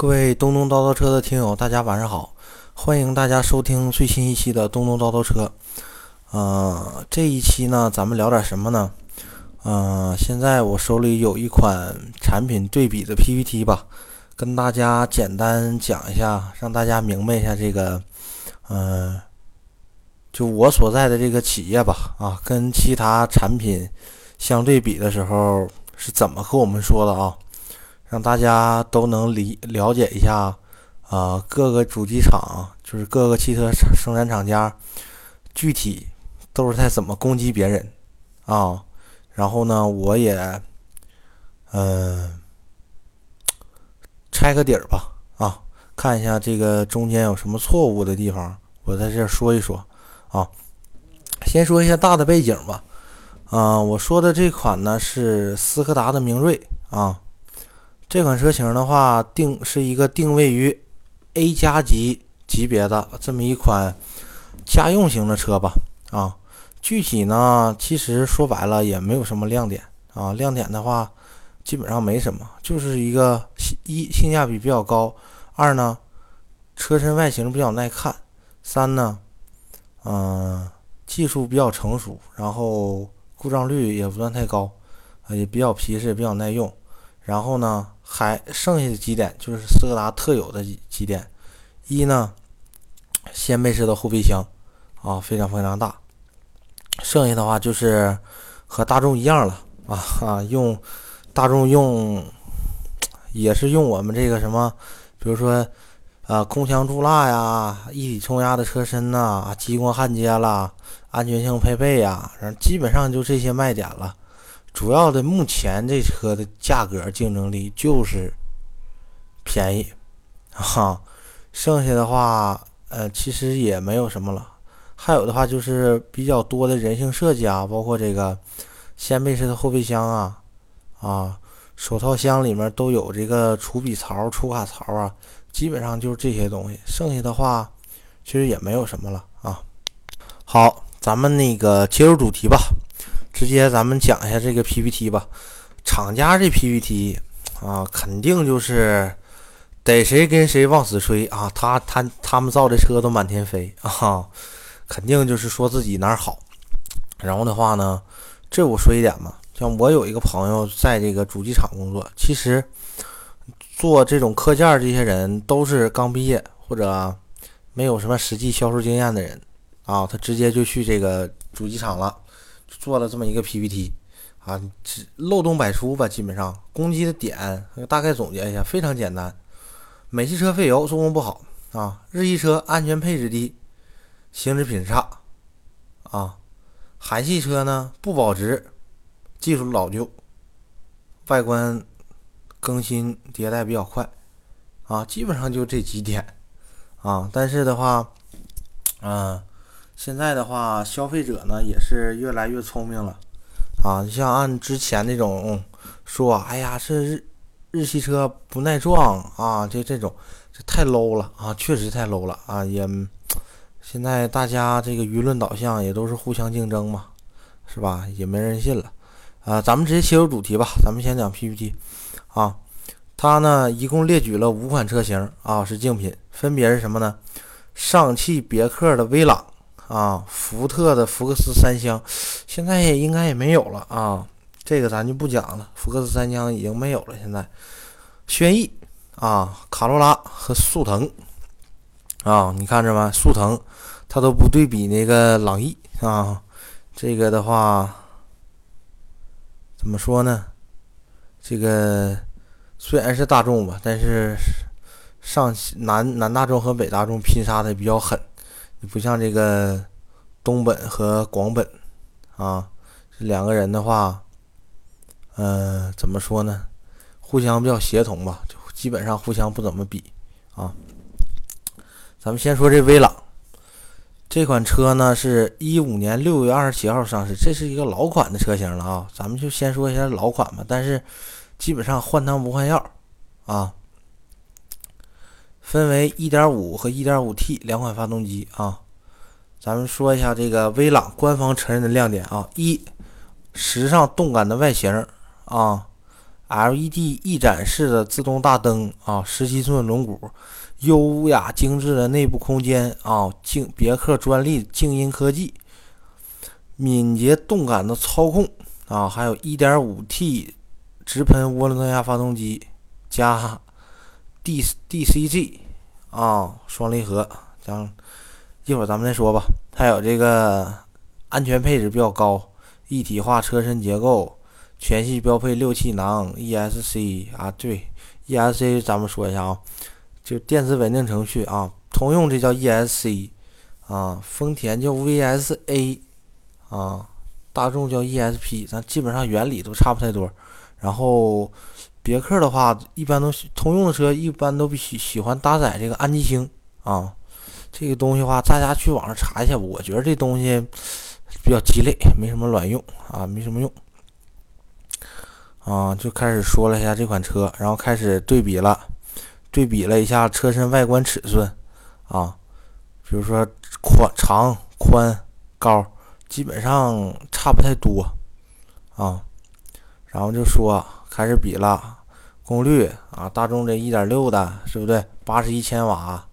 各位东东叨叨车的听友，大家晚上好！欢迎大家收听最新一期的东东叨叨车。呃，这一期呢，咱们聊点什么呢？呃，现在我手里有一款产品对比的 PPT 吧，跟大家简单讲一下，让大家明白一下这个，嗯，就我所在的这个企业吧，啊，跟其他产品相对比的时候是怎么和我们说的啊？让大家都能理了解一下，啊，各个主机厂就是各个汽车生产厂家，具体都是在怎么攻击别人啊？然后呢，我也，嗯，拆个底儿吧，啊，看一下这个中间有什么错误的地方，我在这说一说啊。先说一下大的背景吧，啊，我说的这款呢是斯柯达的明锐啊。这款车型的话，定是一个定位于 A 加级级别的这么一款家用型的车吧。啊，具体呢，其实说白了也没有什么亮点啊。亮点的话，基本上没什么，就是一个一性价比比较高，二呢，车身外形比较耐看，三呢，嗯，技术比较成熟，然后故障率也不算太高，也比较皮实，也比较耐用。然后呢？还剩下的几点就是斯柯达特有的几几点，一呢，掀背式的后备箱啊，非常非常大。剩下的话就是和大众一样了啊啊，用大众用也是用我们这个什么，比如说啊，空腔注蜡呀，一体冲压的车身呐，激光焊接啦，安全性配备呀，基本上就这些卖点了。主要的目前这车的价格竞争力就是便宜，哈，剩下的话，呃，其实也没有什么了。还有的话就是比较多的人性设计啊，包括这个掀背式的后备箱啊，啊，手套箱里面都有这个储笔槽、储卡槽啊，基本上就是这些东西。剩下的话，其实也没有什么了啊。好，咱们那个切入主题吧。直接咱们讲一下这个 PPT 吧，厂家这 PPT 啊，肯定就是逮谁跟谁往死吹啊，他他他们造的车都满天飞啊，肯定就是说自己哪儿好。然后的话呢，这我说一点嘛，像我有一个朋友在这个主机厂工作，其实做这种课件这些人都是刚毕业或者没有什么实际销售经验的人啊，他直接就去这个主机厂了。做了这么一个 PPT，啊，漏洞百出吧，基本上攻击的点大概总结一下，非常简单：美系车费油，做工不好啊；日系车安全配置低，行驶品质差啊；韩系车呢不保值，技术老旧，外观更新迭代比较快啊，基本上就这几点啊。但是的话，嗯。现在的话，消费者呢也是越来越聪明了，啊，你像按之前那种说，哎呀，这日日系车不耐撞啊，这这种这太 low 了啊，确实太 low 了啊，也现在大家这个舆论导向也都是互相竞争嘛，是吧？也没人信了，啊，咱们直接切入主题吧，咱们先讲 PPT，啊，它呢一共列举了五款车型啊是竞品，分别是什么呢？上汽别克的威朗。啊，福特的福克斯三厢，现在也应该也没有了啊，这个咱就不讲了。福克斯三厢已经没有了。现在，轩逸啊，卡罗拉和速腾啊，你看着吧？速腾它都不对比那个朗逸啊。这个的话，怎么说呢？这个虽然是大众吧，但是上南南大众和北大众拼杀的比较狠。不像这个东本和广本啊，这两个人的话，嗯，怎么说呢？互相比较协同吧，就基本上互相不怎么比啊。咱们先说这威朗这款车呢，是一五年六月二十七号上市，这是一个老款的车型了啊。咱们就先说一下老款吧，但是基本上换汤不换药啊。分为1.5和 1.5T 两款发动机啊，咱们说一下这个威朗官方承认的亮点啊：一、时尚动感的外形啊 LED 一展式的自动大灯啊，十七寸轮毂，优雅精致的内部空间啊，静别克专利静音科技，敏捷动感的操控啊，还有 1.5T 直喷涡轮增压发动机加 D DCG 啊双离合，样一会儿咱们再说吧。还有这个安全配置比较高，一体化车身结构。全系标配六气囊 ESC 啊，对 ESC 咱们说一下啊，就电子稳定程序啊。通用这叫 ESC 啊，丰田叫 VSA 啊，大众叫 ESP，咱基本上原理都差不太多。然后别克的话，一般都通用的车一般都喜喜欢搭载这个安吉星啊，这个东西的话，大家去网上查一下，我觉得这东西比较鸡肋，没什么卵用啊，没什么用。啊，就开始说了一下这款车，然后开始对比了，对比了一下车身外观尺寸，啊，比如说宽、长、宽、高，基本上差不太多，啊，然后就说开始比了功率啊，大众这一点六的，是不对？八十一千瓦，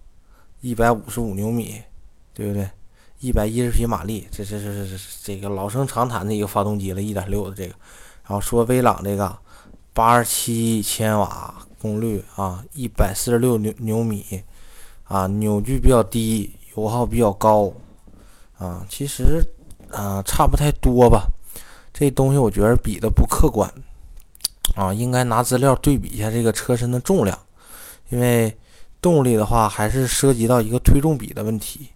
一百五十五牛米，对不对？一百一十匹马力，这这这这这个老生常谈的一个发动机了，一点六的这个。然后说威朗这个八十七千瓦功率啊，一百四十六牛牛米啊，扭矩比较低，油耗比较高啊。其实啊，差不太多吧。这东西我觉得比的不客观啊，应该拿资料对比一下这个车身的重量，因为动力的话还是涉及到一个推重比的问题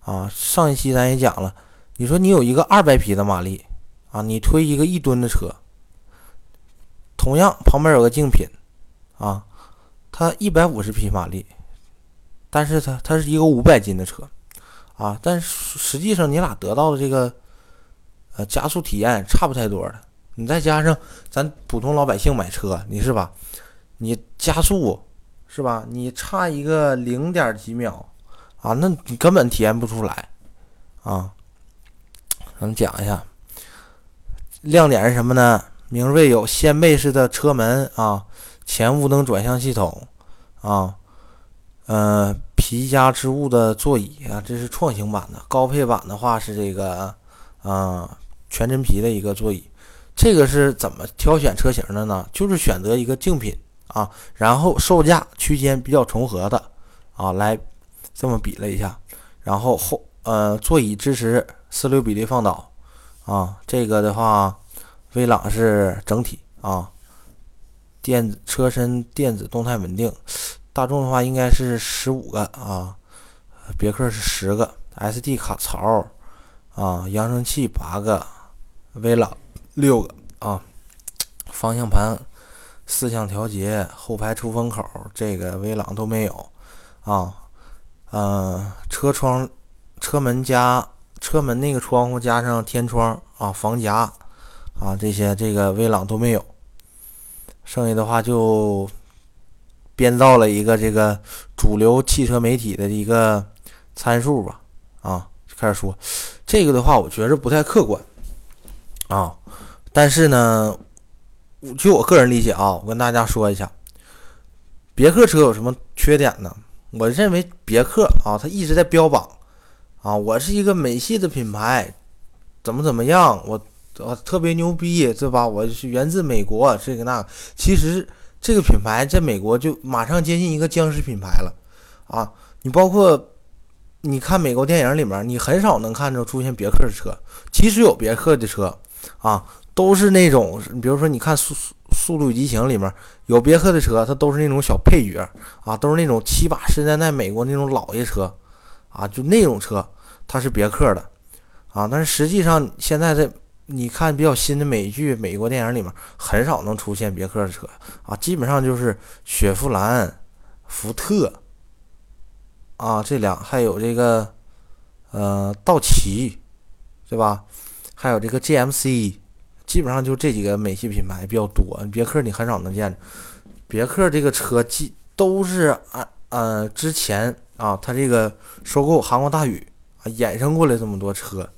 啊。上一期咱也讲了，你说你有一个二百匹的马力啊，你推一个一吨的车。同样，旁边有个竞品，啊，它一百五十匹马力，但是它它是一个五百斤的车，啊，但是实际上你俩得到的这个，呃，加速体验差不太多的。你再加上咱普通老百姓买车，你是吧？你加速是吧？你差一个零点几秒，啊，那你根本体验不出来，啊。咱们讲一下，亮点是什么呢？明锐有掀背式的车门啊，前雾灯转向系统啊，呃，皮夹织物的座椅啊，这是创新版的。高配版的话是这个啊，全真皮的一个座椅。这个是怎么挑选车型的呢？就是选择一个竞品啊，然后售价区间比较重合的啊，来这么比了一下，然后后呃，座椅支持四六比例放倒啊，这个的话。威朗是整体啊，电子车身电子动态稳定，大众的话应该是十五个啊，别克是十个，SD 卡槽啊，扬声器八个，威朗六个啊，方向盘四项调节，后排出风口这个威朗都没有啊，嗯，车窗车门加车门那个窗户加上天窗啊，防夹。啊，这些这个威朗都没有，剩下的话就编造了一个这个主流汽车媒体的一个参数吧。啊，开始说这个的话，我觉着不太客观啊。但是呢，就我个人理解啊，我跟大家说一下，别克车有什么缺点呢？我认为别克啊，它一直在标榜啊，我是一个美系的品牌，怎么怎么样，我。我，特别牛逼，对吧？我是源自美国，这个那，其实这个品牌在美国就马上接近一个僵尸品牌了啊！你包括你看美国电影里面，你很少能看着出现别克的车，其实有别克的车啊，都是那种，比如说你看《速速速度与激情》里面有别克的车，它都是那种小配角啊，都是那种七八十年代美国那种老爷车啊，就那种车它是别克的啊，但是实际上现在这。你看比较新的美剧、美国电影里面，很少能出现别克的车啊，基本上就是雪佛兰、福特啊，这两还有这个呃道奇，对吧？还有这个 GMC，基本上就这几个美系品牌比较多。别克你很少能见。别克这个车基都是啊呃之前啊，它这个收购韩国大宇啊，衍生过来这么多车。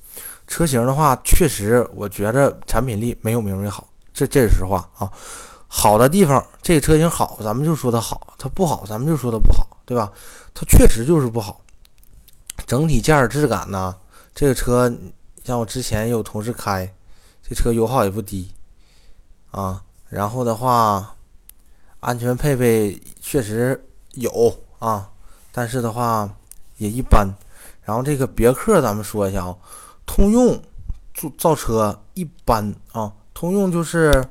车型的话，确实我觉着产品力没有明锐好，这这是实话啊。好的地方，这个车型好，咱们就说它好；它不好，咱们就说它不好，对吧？它确实就是不好。整体驾驶质感呢，这个车像我之前有同事开，这车油耗也不低啊。然后的话，安全配备确实有啊，但是的话也一般。然后这个别克，咱们说一下啊，通用造造车一般啊，通用就是。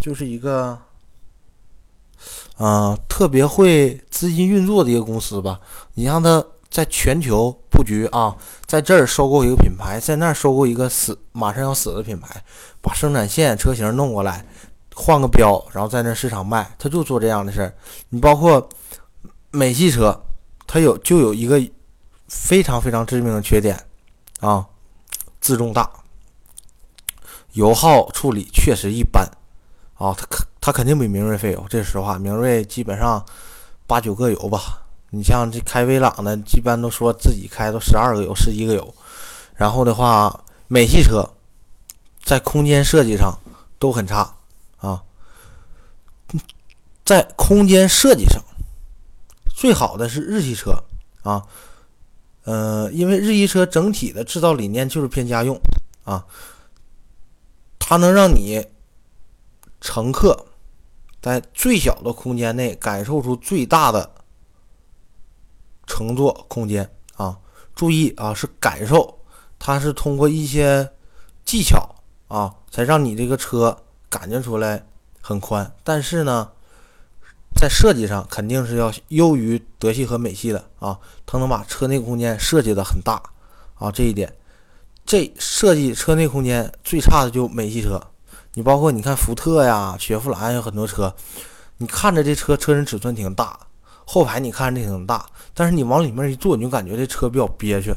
就是一个，啊，特别会资金运作的一个公司吧。你让他在全球布局啊，在这儿收购一个品牌，在那儿收购一个死马上要死的品牌，把生产线车型弄过来，换个标，然后在那市场卖，他就做这样的事儿。你包括美系车，它有就有一个非常非常致命的缺点啊，自重大，油耗处理确实一般。啊，它肯它肯定比明锐费油，这是实话。明锐基本上八九个油吧。你像这开威朗的，一般都说自己开都十二个油、十一个油。然后的话，美系车在空间设计上都很差啊。在空间设计上，最好的是日系车啊。呃，因为日系车整体的制造理念就是偏家用啊，它能让你。乘客在最小的空间内感受出最大的乘坐空间啊！注意啊，是感受，它是通过一些技巧啊，才让你这个车感觉出来很宽。但是呢，在设计上肯定是要优于德系和美系的啊！它能把车内空间设计的很大啊，这一点，这设计车内空间最差的就美系车。你包括你看福特呀、雪佛兰有很多车，你看着这车车身尺寸挺大，后排你看着挺大，但是你往里面一坐，你就感觉这车比较憋屈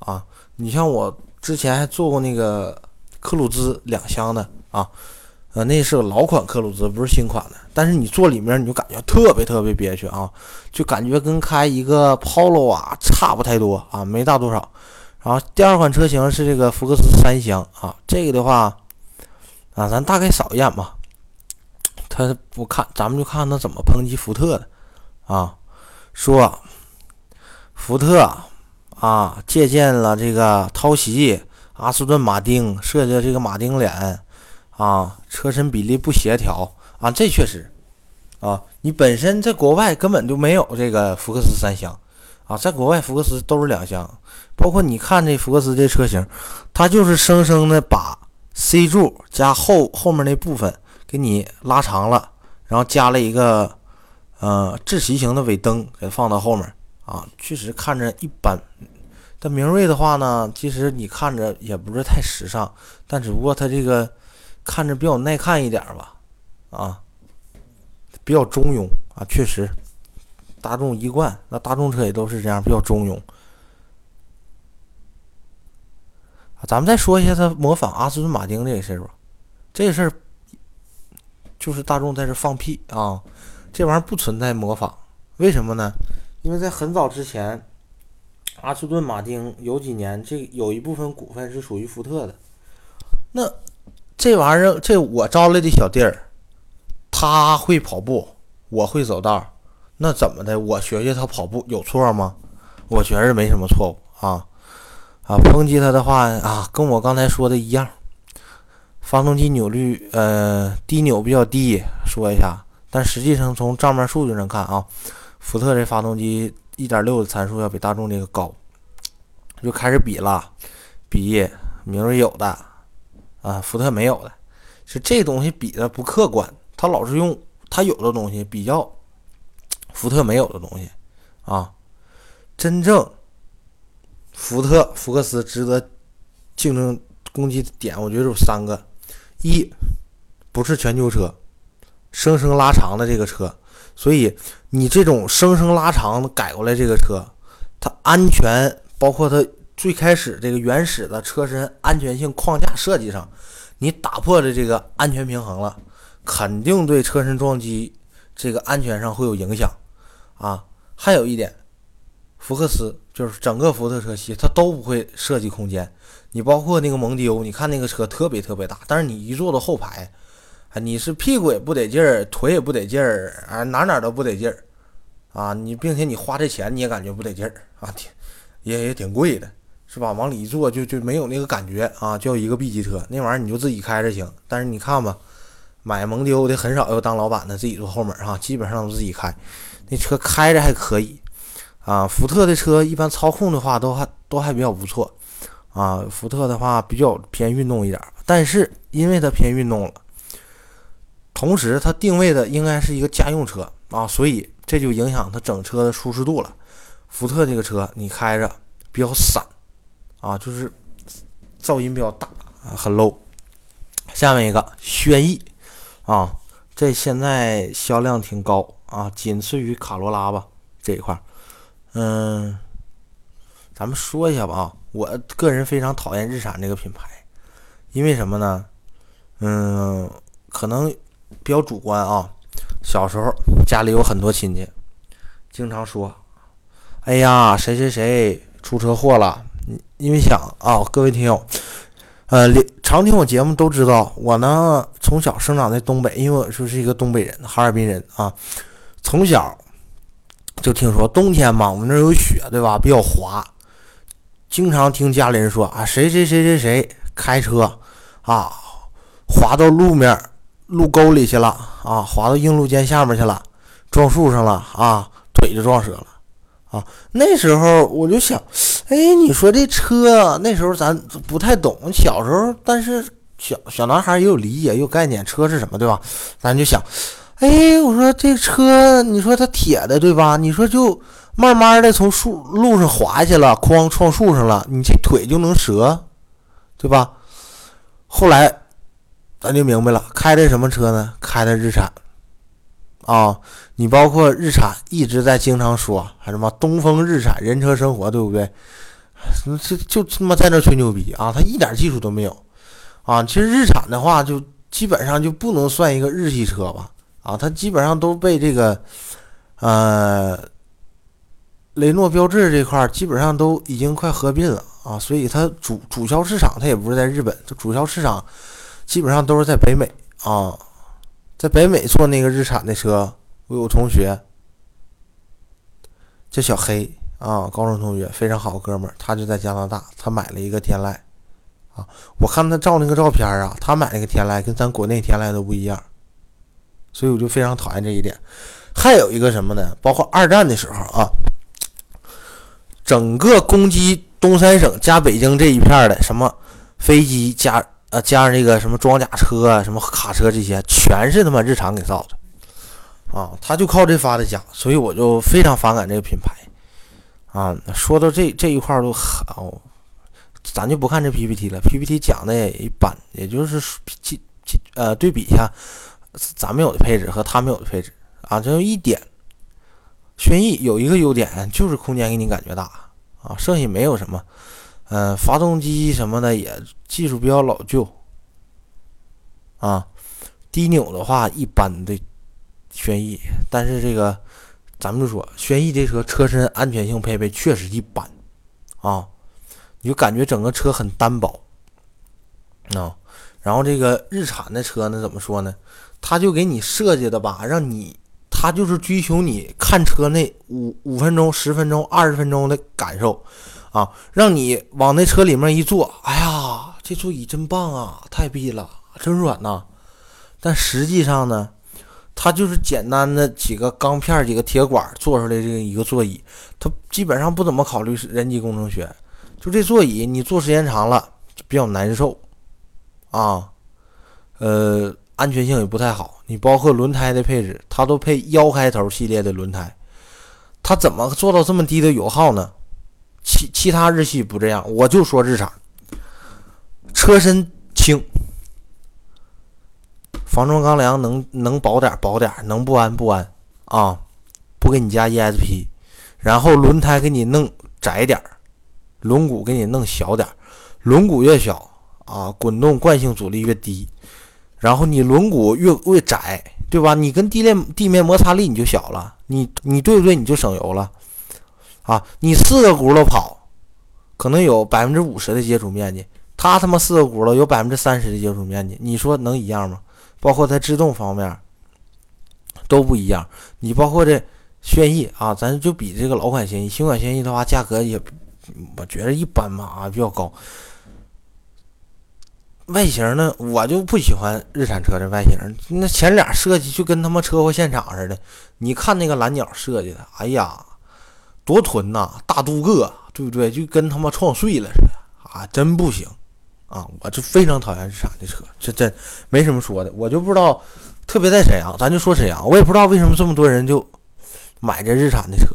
啊。你像我之前还坐过那个克鲁兹两厢的啊，呃，那是个老款克鲁兹，不是新款的，但是你坐里面你就感觉特别特别憋屈啊，就感觉跟开一个 Polo 啊差不太多啊，没大多少。然后第二款车型是这个福克斯三厢啊，这个的话。啊，咱大概扫一眼吧。他不看，咱们就看他怎么抨击福特的。啊，说福特啊借鉴了这个抄袭阿斯顿马丁设计的这个马丁脸啊，车身比例不协调啊，这确实啊，你本身在国外根本就没有这个福克斯三厢啊，在国外福克斯都是两厢，包括你看这福克斯这车型，它就是生生的把。C 柱加后后面那部分给你拉长了，然后加了一个呃窒息型的尾灯，给放到后面啊，确实看着一般。但明锐的话呢，其实你看着也不是太时尚，但只不过它这个看着比较耐看一点吧，啊，比较中庸啊，确实，大众一贯，那大众车也都是这样，比较中庸。咱们再说一下他模仿阿斯顿马丁这个事儿吧，这个事儿就是大众在这放屁啊！这玩意儿不存在模仿，为什么呢？因为在很早之前，阿斯顿马丁有几年这有一部分股份是属于福特的。那这玩意儿，这我招来的小弟儿，他会跑步，我会走道，那怎么的？我学学他跑步有错吗？我觉着没什么错误啊。啊，抨击他的话啊，跟我刚才说的一样，发动机扭率呃低扭比较低，说一下。但实际上从账面数据上看啊，福特这发动机1.6的参数要比大众这个高，就开始比了，比明锐有的啊，福特没有的，是这东西比的不客观，他老是用他有的东西比较福特没有的东西啊，真正。福特福克斯值得竞争攻击的点，我觉得有三个：一，不是全球车，生生拉长的这个车，所以你这种生生拉长改过来这个车，它安全，包括它最开始这个原始的车身安全性框架设计上，你打破了这个安全平衡了，肯定对车身撞击这个安全上会有影响啊。还有一点。福克斯就是整个福特车系，它都不会设计空间。你包括那个蒙迪欧，你看那个车特别特别大，但是你一坐到后排，你是屁股也不得劲儿，腿也不得劲儿，啊，哪哪都不得劲儿，啊，你并且你花这钱你也感觉不得劲儿啊，挺也也挺贵的，是吧？往里一坐就就没有那个感觉啊，就一个 B 级车，那玩意儿你就自己开着行。但是你看吧，买蒙迪欧的很少要当老板的，自己坐后门哈，基本上都自己开，那车开着还可以啊。福特的车一般操控的话都还都还比较不错啊，福特的话比较偏运动一点，但是因为它偏运动了。同时，它定位的应该是一个家用车啊，所以这就影响它整车的舒适度了。福特这个车你开着比较散啊，就是噪音比较大，很 low。下面一个轩逸啊，这现在销量挺高啊，仅次于卡罗拉吧这一块。嗯，咱们说一下吧啊，我个人非常讨厌日产这个品牌，因为什么呢？嗯，可能。比较主观啊，小时候家里有很多亲戚，经常说：“哎呀，谁谁谁出车祸了。”因为想啊，各位听友，呃，常听我节目都知道，我呢从小生长在东北，因为我说是一个东北人，哈尔滨人啊，从小就听说冬天嘛，我们那儿有雪，对吧？比较滑，经常听家里人说啊，谁谁谁谁谁开车啊，滑到路面。路沟里去了啊，滑到硬路肩下面去了，撞树上了啊，腿就撞折了啊。那时候我就想，哎，你说这车那时候咱不太懂，小时候，但是小小男孩也有理解，有概念，车是什么，对吧？咱就想，哎，我说这车，你说它铁的，对吧？你说就慢慢的从树路上滑下去了，哐撞树上了，你这腿就能折，对吧？后来。咱就明白了，开的什么车呢？开的日产啊！你包括日产一直在经常说，还什么东风日产人车生活，对不对？这就他妈在那吹牛逼啊！他一点技术都没有啊！其实日产的话，就基本上就不能算一个日系车吧？啊，它基本上都被这个呃雷诺标致这块基本上都已经快合并了啊！所以它主主销市场它也不是在日本，它主销市场。基本上都是在北美啊，在北美做那个日产的车。我有同学叫小黑啊，高中同学，非常好哥们儿，他就在加拿大，他买了一个天籁啊。我看他照那个照片啊，他买那个天籁跟咱国内天籁都不一样，所以我就非常讨厌这一点。还有一个什么呢？包括二战的时候啊，整个攻击东三省加北京这一片儿的什么飞机加。加上这个什么装甲车啊，什么卡车这些，全是他妈日常给造的啊！他就靠这发的家，所以我就非常反感这个品牌啊。说到这这一块都好，咱就不看这 PPT 了，PPT 讲的也一般，也就是呃对比一下咱们有的配置和他们有的配置啊。就一点，轩逸有一个优点就是空间给你感觉大啊，剩下没有什么。嗯，发动机什么的也技术比较老旧，啊，低扭的话一般的轩逸，但是这个咱们就说轩逸这车车身安全性配备确实一般，啊，你就感觉整个车很单薄，啊，然后这个日产的车呢，怎么说呢？它就给你设计的吧，让你它就是追求你看车那五五分钟、十分钟、二十分钟的感受。啊，让你往那车里面一坐，哎呀，这座椅真棒啊，太逼了，真软呐。但实际上呢，它就是简单的几个钢片、几个铁管做出来这一个座椅，它基本上不怎么考虑人机工程学。就这座椅，你坐时间长了比较难受啊。呃，安全性也不太好。你包括轮胎的配置，它都配幺开头系列的轮胎，它怎么做到这么低的油耗呢？其其他日系不这样，我就说日产，车身轻，防撞钢梁能能薄点薄点，能不安不安啊，不给你加 ESP，然后轮胎给你弄窄点轮毂给你弄小点轮毂越小啊，滚动惯性阻力越低，然后你轮毂越越窄，对吧？你跟地面地面摩擦力你就小了，你你对不对？你就省油了。啊，你四个轱辘跑，可能有百分之五十的接触面积，他他妈四个轱辘有百分之三十的接触面积，你说能一样吗？包括在制动方面都不一样。你包括这轩逸啊，咱就比这个老款轩逸，新款轩逸的话，价格也我觉得一般吧，啊，比较高。外形呢，我就不喜欢日产车的外形，那前脸设计就跟他妈车祸现场似的。你看那个蓝鸟设计的，哎呀，多囤呐，大镀铬，对不对？就跟他妈撞碎了似的啊，真不行啊！我就非常讨厌日产的车，这真没什么说的。我就不知道，特别在沈阳，咱就说沈阳，我也不知道为什么这么多人就买这日产的车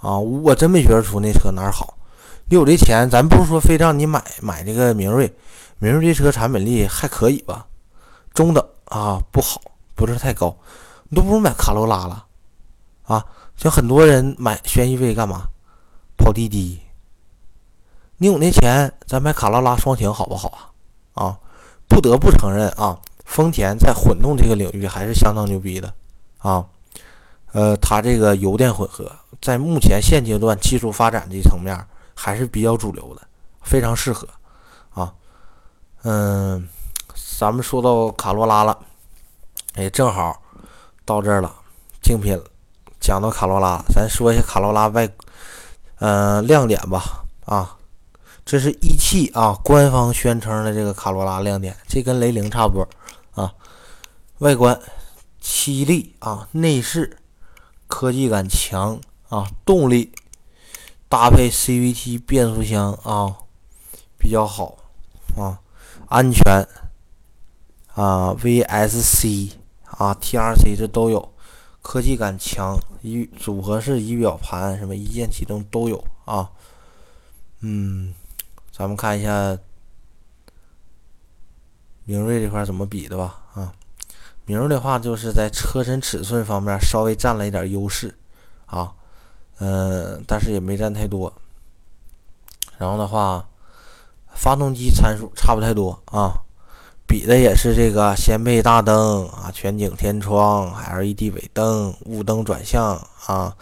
啊，我真没觉得出那车哪儿好。你有这钱，咱不是说非让你买买这个明锐。明锐这车产品力还可以吧，中等啊，不好，不是太高，你都不如买卡罗拉了啊！像很多人买轩逸为干嘛？跑滴滴。你有那钱，咱买卡罗拉双擎好不好啊？啊，不得不承认啊，丰田在混动这个领域还是相当牛逼的啊。呃，它这个油电混合在目前现阶段技术发展这层面还是比较主流的，非常适合啊。嗯，咱们说到卡罗拉了，哎，正好到这儿了，竞品讲到卡罗拉，咱说一下卡罗拉外，嗯，亮点吧。啊，这是一汽啊官方宣称的这个卡罗拉亮点，这跟雷凌差不多啊。外观犀利啊，内饰科技感强啊，动力搭配 CVT 变速箱啊，比较好啊。安全啊，VSC 啊，TRC 这都有，科技感强，仪组合式仪表盘什么一键启动都有啊。嗯，咱们看一下明锐这块怎么比的吧啊。明锐的话就是在车身尺寸方面稍微占了一点优势啊，嗯，但是也没占太多。然后的话。发动机参数差不太多啊，比的也是这个掀背大灯啊，全景天窗，LED 尾灯，雾灯转向啊，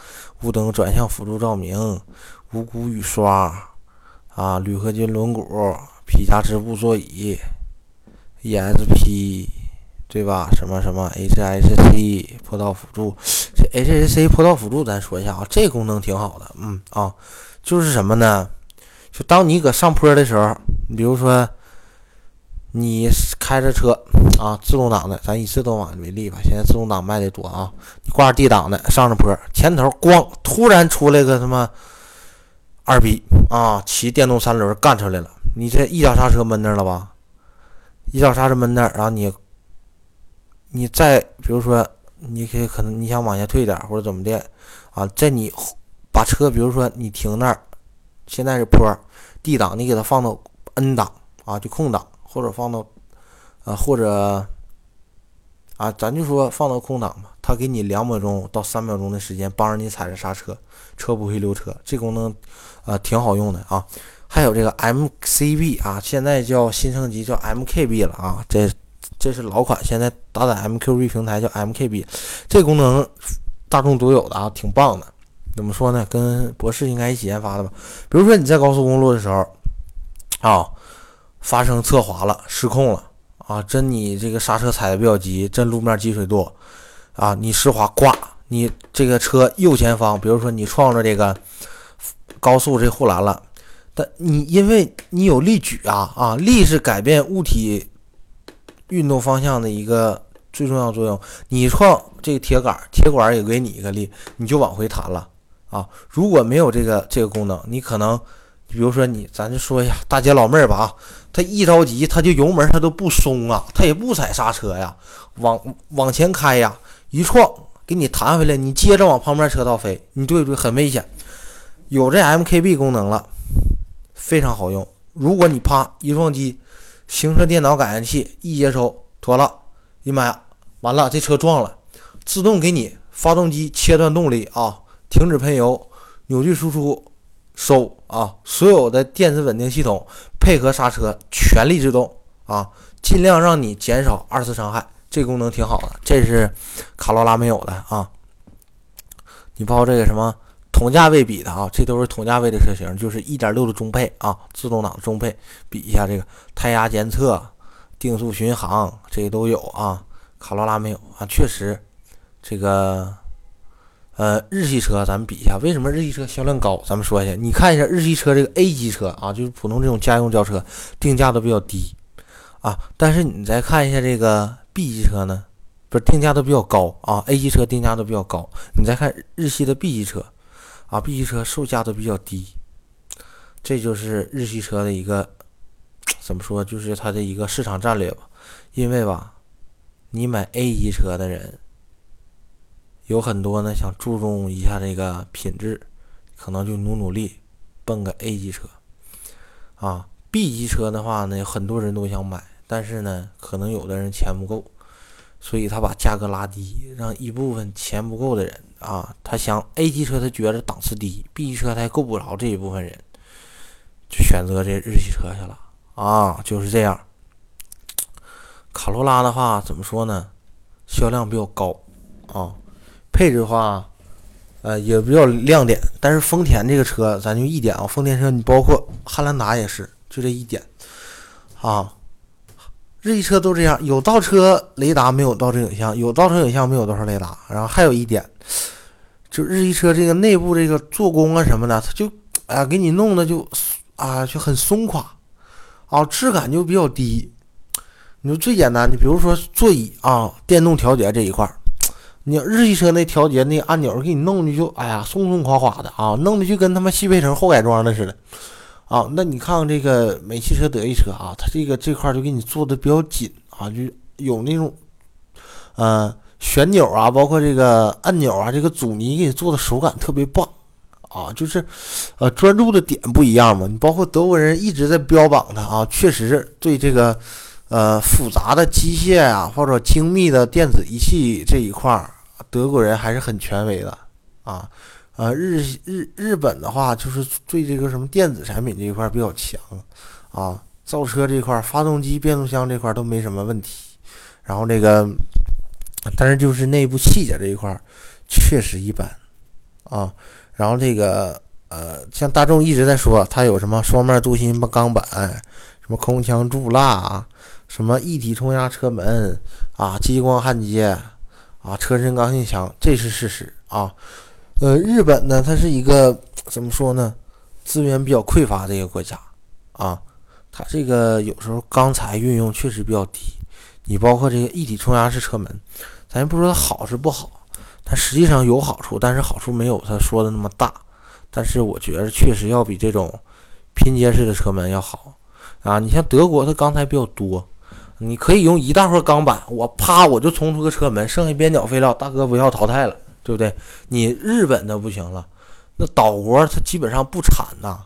雾灯转向辅助照明，无骨雨刷啊，铝合金轮毂，皮夹织布座椅，ESP 对吧？什么什么 HSC 坡道辅助，这 HSC 坡道辅助咱说一下啊，这功能挺好的，嗯啊，就是什么呢？就当你搁上坡的时候，你比如说你开着车啊，自动挡的，咱以自动挡为例吧。现在自动挡卖的多啊，你挂 D 档的上着坡，前头咣突然出来个他妈二逼啊，骑电动三轮干出来了，你这一脚刹车闷那儿了吧？一脚刹车闷那儿，然后你你再比如说，你可以可能你想往下退点或者怎么的啊，在你把车比如说你停那儿。现在是坡，D 档你给它放到 N 档啊，就空档，或者放到，呃，或者啊，咱就说放到空档吧，它给你两秒钟到三秒钟的时间，帮着你踩着刹车，车不会溜车，这功能啊挺好用的啊。还有这个 MCB 啊，现在叫新升级叫 MKB 了啊，这这是老款，现在搭载 MQB 平台叫 MKB，这功能大众独有的啊，挺棒的。怎么说呢？跟博士应该一起研发的吧。比如说你在高速公路的时候，啊，发生侧滑了，失控了啊，真你这个刹车踩的比较急，真路面积水多啊，你湿滑，挂你这个车右前方，比如说你撞着这个高速这护栏了，但你因为你有力矩啊啊，力是改变物体运动方向的一个最重要作用。你撞这个铁杆，铁管也给你一个力，你就往回弹了。啊，如果没有这个这个功能，你可能，比如说你，咱就说一下大姐老妹儿吧啊，他一着急，他就油门他都不松啊，他也不踩刹车呀，往往前开呀，一撞给你弹回来，你接着往旁边车道飞，你对不对？很危险。有这 MKB 功能了，非常好用。如果你啪一撞击，行车电脑感应器一接收，妥了，哎妈呀，完了，这车撞了，自动给你发动机切断动力啊。停止喷油，扭矩输出收啊！所有的电子稳定系统配合刹车全力制动啊，尽量让你减少二次伤害。这功能挺好的，这是卡罗拉没有的啊。你包括这个什么同价位比的啊，这都是同价位的车型，就是一点六的中配啊，自动挡中配。比一下这个胎压监测、定速巡航这些都有啊，卡罗拉没有啊。确实，这个呃日系车咱们比一下，为什么日系车销量高？咱们说一下，你看一下日系车这个 A 级车啊，就是普通这种家用轿车，定价都比较低啊。但是你再看一下这个 B 级车呢，不是定价都比较高啊。A 级车定价都比较高，你再看日系的 B 级车啊，B 级车售价都比较低，这就是日系车的一个。怎么说？就是它的一个市场战略吧，因为吧，你买 A 级车的人有很多呢，想注重一下这个品质，可能就努努力奔个 A 级车啊。B 级车的话呢，很多人都想买，但是呢，可能有的人钱不够，所以他把价格拉低，让一部分钱不够的人啊，他想 A 级车，他觉得档次低，B 级车他够不着这一部分人，就选择这日系车去了。啊，就是这样。卡罗拉的话怎么说呢？销量比较高啊，配置的话，呃，也比较亮点。但是丰田这个车，咱就一点啊，丰田车你包括汉兰达也是，就这一点啊。日系车都这样，有倒车雷达，没有倒车影像；有倒车影像，没有倒车雷达。然后还有一点，就日系车这个内部这个做工啊什么的，它就啊给你弄的就啊就很松垮。啊，质感就比较低。你说最简单的，比如说座椅啊，电动调节这一块儿，你日系车那调节那按钮给你弄的就，哎呀，松松垮垮的啊，弄的就跟他妈西北城后改装的似的啊。那你看看这个美汽车、德系车啊，它这个这块就给你做的比较紧啊，就有那种呃旋钮啊，包括这个按钮啊，这个阻尼给你做的手感特别棒。啊，就是，呃，专注的点不一样嘛。你包括德国人一直在标榜它啊，确实对这个，呃，复杂的机械啊，或者精密的电子仪器这一块儿，德国人还是很权威的啊。呃，日日日本的话，就是对这个什么电子产品这一块比较强啊。造车这块儿，发动机、变速箱这块儿都没什么问题。然后这个，但是就是内部细节这一块儿确实一般啊。然后这个呃，像大众一直在说它有什么双面镀锌钢板，什么空腔注蜡，什么一体冲压车门啊，激光焊接啊，车身刚性强，这是事实啊。呃，日本呢，它是一个怎么说呢？资源比较匮乏的一个国家啊，它这个有时候钢材运用确实比较低。你包括这个一体冲压式车门，咱也不说它好是不好。它实际上有好处，但是好处没有他说的那么大。但是我觉得确实要比这种拼接式的车门要好啊！你像德国，它钢材比较多，你可以用一大块钢板，我啪我就冲出个车门，剩下边角废料，大哥不要淘汰了，对不对？你日本的不行了，那岛国它基本上不产呐，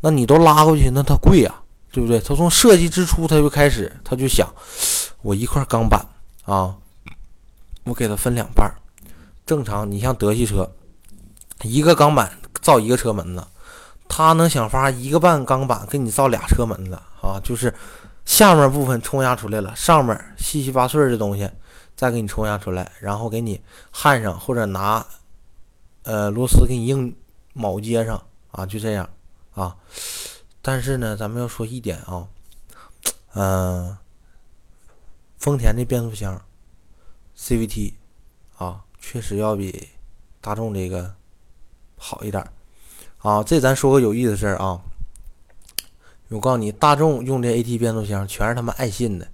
那你都拉过去，那它贵呀，对不对？它从设计之初他就开始，他就想，我一块钢板啊，我给它分两半。正常，你像德系车，一个钢板造一个车门子，他能想法一个半钢板给你造俩车门子啊，就是下面部分冲压出来了，上面七七八碎的东西再给你冲压出来，然后给你焊上或者拿呃螺丝给你硬铆接上啊，就这样啊。但是呢，咱们要说一点啊，嗯，丰田的变速箱 CVT 啊。确实要比大众这个好一点啊！这咱说个有意思的事儿啊！我告诉你，大众用这 AT 变速箱全是他妈爱信的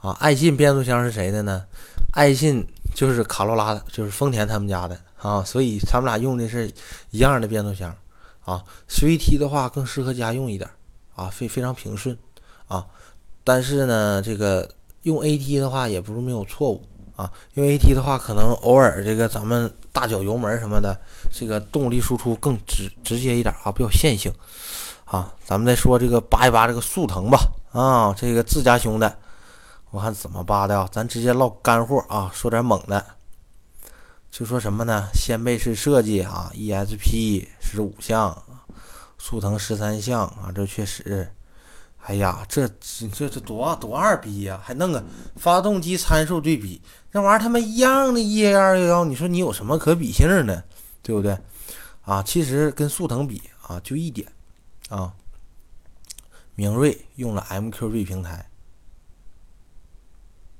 啊！爱信变速箱是谁的呢？爱信就是卡罗拉的，就是丰田他们家的啊！所以他们俩用的是一样的变速箱啊。CVT 的话更适合家用一点啊，非非常平顺啊。但是呢，这个用 AT 的话也不是没有错误。啊，用 AT 的话，可能偶尔这个咱们大脚油门什么的，这个动力输出更直直接一点啊，比较线性啊。咱们再说这个扒一扒这个速腾吧，啊，这个自家兄弟，我看怎么扒的啊？咱直接唠干货啊，说点猛的，就说什么呢？掀背式设计啊，ESP 十五项，速腾十三项啊，这确实。哎呀，这这这多多二逼呀！还弄个发动机参数对比，那玩意儿他妈一样的 E A 二幺幺，你说你有什么可比性呢？对不对？啊，其实跟速腾比啊，就一点啊，明锐用了 M Q B 平台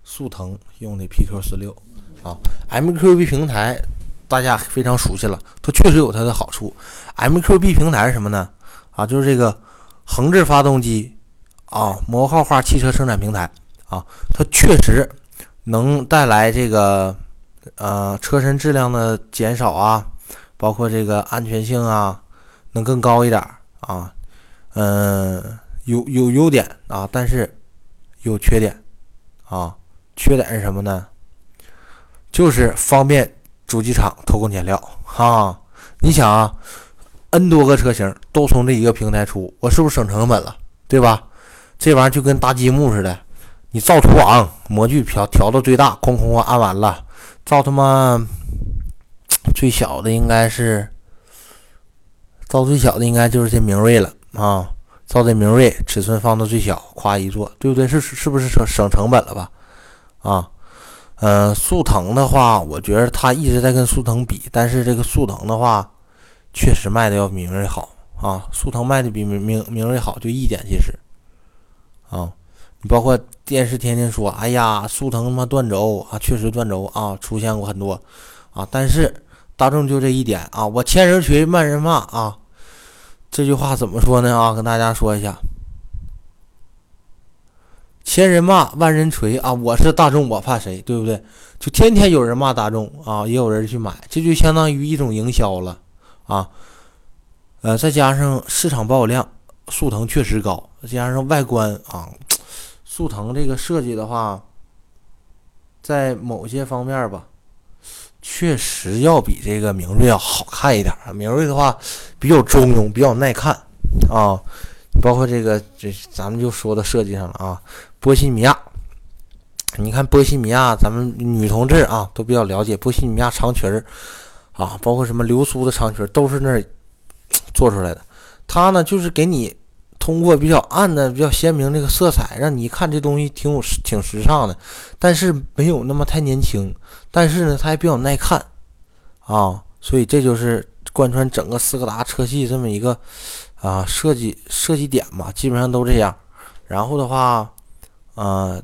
速腾用的 PQ 四六啊，MQB 平台大家非常熟悉了，它确实有它的好处。MQB 平台是什么呢？啊，就是这个横置发动机啊，模块化汽车生产平台啊，它确实能带来这个呃车身质量的减少啊，包括这个安全性啊，能更高一点啊，嗯，有有优点啊，但是有缺点啊。缺点是什么呢？就是方便主机厂偷工减料哈。你想啊，N 多个车型都从这一个平台出，我是不是省成本了？对吧？这玩意儿就跟搭积木似的，你造图网模具调调到最大，哐哐哐按完了，造他妈最小的应该是造最小的应该就是这明锐了啊，造这明锐尺寸放到最小，夸一做，对不对？是是不是省省成本了吧？啊，呃，速腾的话，我觉得它一直在跟速腾比，但是这个速腾的话，确实卖的要明锐好啊。速腾卖的比明明明锐好，就一点其实，啊，你包括电视天天说，哎呀，速腾他妈断轴啊，确实断轴啊，出现过很多啊。但是大众就这一点啊，我千人锤万人骂啊，这句话怎么说呢？啊，跟大家说一下。千人骂，万人锤啊！我是大众，我怕谁？对不对？就天天有人骂大众啊，也有人去买，这就相当于一种营销了啊。呃，再加上市场保有量，速腾确实高。再加上外观啊，速腾这个设计的话，在某些方面吧，确实要比这个明锐要好看一点。明锐的话比较中庸，比较耐看啊。包括这个，这咱们就说到设计上了啊。波西米亚，你看波西米亚，咱们女同志啊都比较了解波西米亚长裙儿啊，包括什么流苏的长裙都是那儿做出来的。它呢就是给你通过比较暗的、比较鲜明这个色彩，让你一看这东西挺有挺时尚的，但是没有那么太年轻，但是呢它还比较耐看啊，所以这就是贯穿整个斯柯达车系这么一个。啊，设计设计点嘛，基本上都这样。然后的话，呃，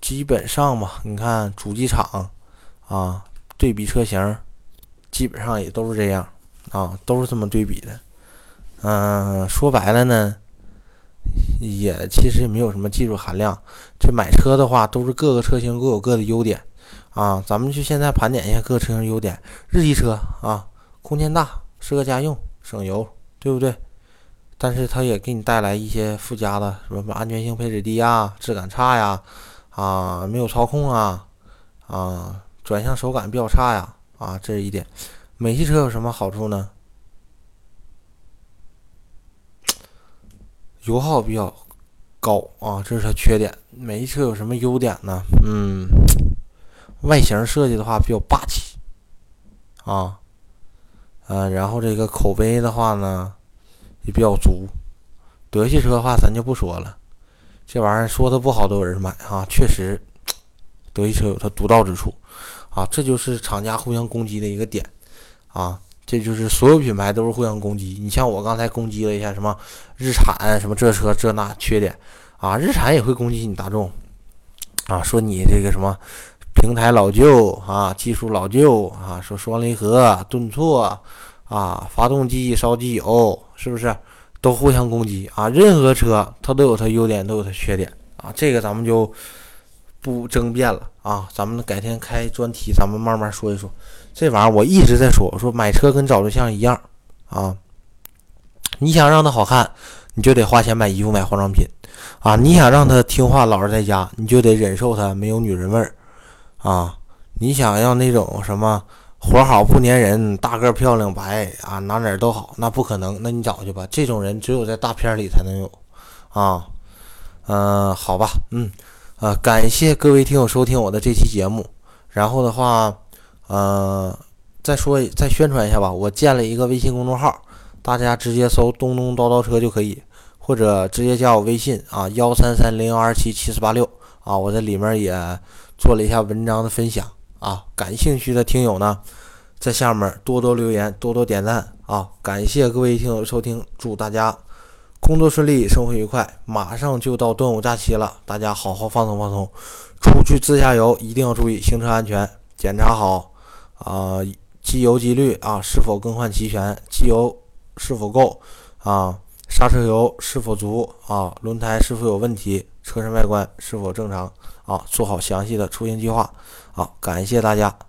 基本上吧，你看主机厂啊，对比车型，基本上也都是这样啊，都是这么对比的。嗯，说白了呢，也其实也没有什么技术含量。这买车的话，都是各个车型各有各的优点啊。咱们就现在盘点一下各个车型优点。日系车啊，空间大，适合家用，省油。对不对？但是它也给你带来一些附加的，什么安全性配置低呀，质感差呀，啊，没有操控啊，啊，转向手感比较差呀，啊，这是一点。美系车有什么好处呢？油耗比较高啊，这是它缺点。美系车有什么优点呢？嗯，外形设计的话比较霸气，啊。嗯，然后这个口碑的话呢，也比较足。德系车的话，咱就不说了，这玩意儿说的不好都有人买啊。确实，德系车有它独到之处啊，这就是厂家互相攻击的一个点啊。这就是所有品牌都是互相攻击。你像我刚才攻击了一下什么日产，什么这车这那缺点啊，日产也会攻击你大众啊，说你这个什么。平台老旧啊，技术老旧啊，说双离合顿挫啊，发动机烧机油，是不是都互相攻击啊？任何车它都有它优点，都有它缺点啊，这个咱们就不争辩了啊。咱们改天开专题，咱们慢慢说一说这玩意儿。我一直在说，我说买车跟找对象一样啊，你想让它好看，你就得花钱买衣服买化妆品啊；你想让它听话老实在家，你就得忍受它没有女人味儿。啊，你想要那种什么活好不粘人、大个漂亮白啊，哪哪都好，那不可能。那你找去吧，这种人只有在大片里才能有。啊，嗯，好吧，嗯，啊，感谢各位听友收听我的这期节目。然后的话，呃，再说再宣传一下吧，我建了一个微信公众号，大家直接搜“东东叨叨车”就可以，或者直接加我微信啊，幺三三零幺二七七四八六啊，我在里面也。做了一下文章的分享啊，感兴趣的听友呢，在下面多多留言，多多点赞啊！感谢各位听友收听，祝大家工作顺利，生活愉快。马上就到端午假期了，大家好好放松放松，出去自驾游一定要注意行车安全，检查好啊机油机滤啊是否更换齐全，机油是否够？啊，刹车油是否足？啊，轮胎是否有问题，车身外观是否正常？啊，做好详细的出行计划。好，感谢大家。